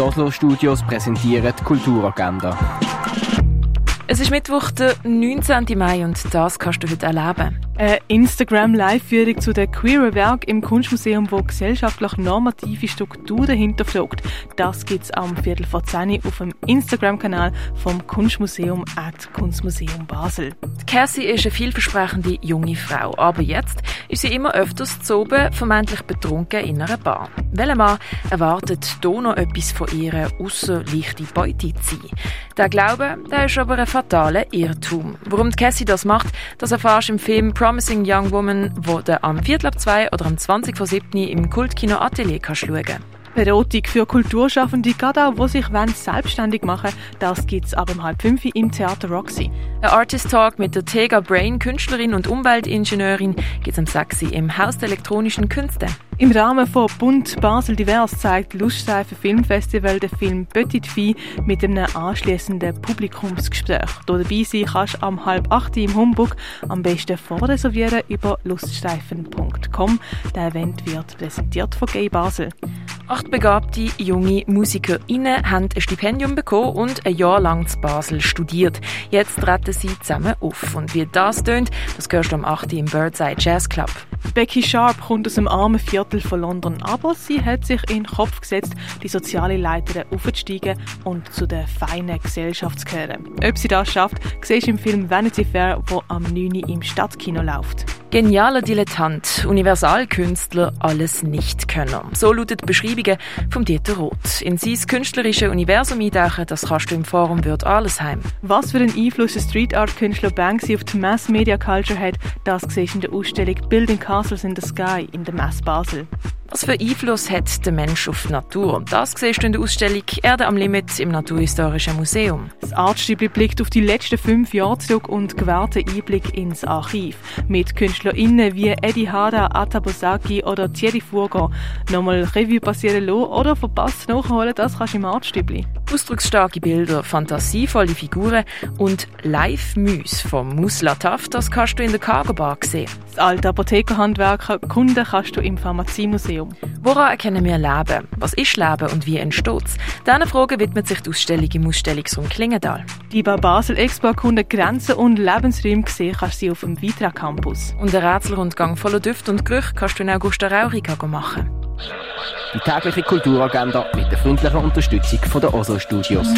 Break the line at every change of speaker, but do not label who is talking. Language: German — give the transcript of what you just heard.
Die Oslo Studios präsentieren die Kulturagenda.
Es ist Mittwoch, der 19. Mai und das kannst du heute erleben.
Instagram-Live-Führung zu den queeren Werk im Kunstmuseum, wo gesellschaftlich normative Strukturen hinterfragt. Das gibt es am Viertel vor 10 auf dem Instagram-Kanal vom Kunstmuseum at Kunstmuseum Basel.
Cassie ist eine vielversprechende junge Frau, aber jetzt ist sie immer öfters zu oben, vermeintlich betrunken in einer Bar. Welcher Mann erwartet hier noch etwas von ihr, außer leichte Beute zu sein? Der Glaube, der ist aber ein fataler Irrtum. Warum Cassie das macht, das erfährst du im Film Promising Young Woman, wo du am Viertel ab zwei oder am 20 vor 7 im Kultkino Atelier kannst schauen
Beratung für Kulturschaffende, gerade auch, die sich selbstständig machen Das gibt es ab um halb fünf im Theater Roxy.
Ein Artist Talk mit der Tega Brain, Künstlerin und Umweltingenieurin, gibt es am 6 im Haus der elektronischen Künste.
Im Rahmen von Bund Basel Divers zeigt Luststreifen Filmfestival den Film Petit Fille mit einem anschließenden Publikumsgespräch. Hier dabei sein kannst du am halb acht im Humbug am besten vorreservieren über luststreifen.com. Der Event wird präsentiert von Gay Basel.
Acht begabte junge MusikerInnen haben ein Stipendium bekommen und ein Jahr lang zu Basel studiert. Jetzt treten sie zusammen auf. Und wie das tönt, das hörst du am 8. im Birdseye Jazz Club.
Becky Sharp kommt aus dem armen Viertel von London, aber sie hat sich in den Kopf gesetzt, die soziale Leiter aufzusteigen und zu der feinen Gesellschaft zu gehören. Ob sie das schafft, siehst du im Film Vanity Fair, wo am 9. im Stadtkino läuft.
Genialer Dilettant, Universalkünstler, alles Nichtkönner. So lautet die Beschreibung von Dieter Roth. In sein künstlerische Universum eintauchen, das kannst du im Forum Würth Allesheim.
Was für einen Einfluss der Street Art Künstler Banksy auf die Mass Media Culture hat, das siehst du in der Ausstellung Building Castles in the Sky in der Mass Basel.
Was für Einfluss hat der Mensch auf die Natur? Das siehst du in der Ausstellung Erde am Limit im Naturhistorischen Museum.
Das Artstübli blickt auf die letzten fünf Jahre zurück und gewährt einen Einblick ins Archiv. Mit KünstlerInnen wie Eddie Hada, Ata Bosaki oder Thierry Furger. Nochmal Revue passieren lassen oder verpasst nachholen, das kannst du im Artstübli.
Ausdrucksstarke Bilder, fantasievolle Figuren und Live-Müs vom Muslataf, das kannst du in der Cargo Bar sehen.
Das alte Apothekerhandwerk Kunden kannst du im Pharmaziemuseum.
Woran erkennen wir Leben? Was ist Leben und wie entsteht es? Diesen Fragen widmet sich die Ausstellung im Ausstellungsraum Klingendal.
Die bei Basel Expo Kunden Grenzen und Lebensräume sehen kannst du sie auf dem Vitra Campus.
Und einen Rätselrundgang voller Düfte und Gerüche kannst du in Augusta Raurica machen.
Die tägliche Kulturagenda mit der freundlichen Unterstützung von der OSO Studios.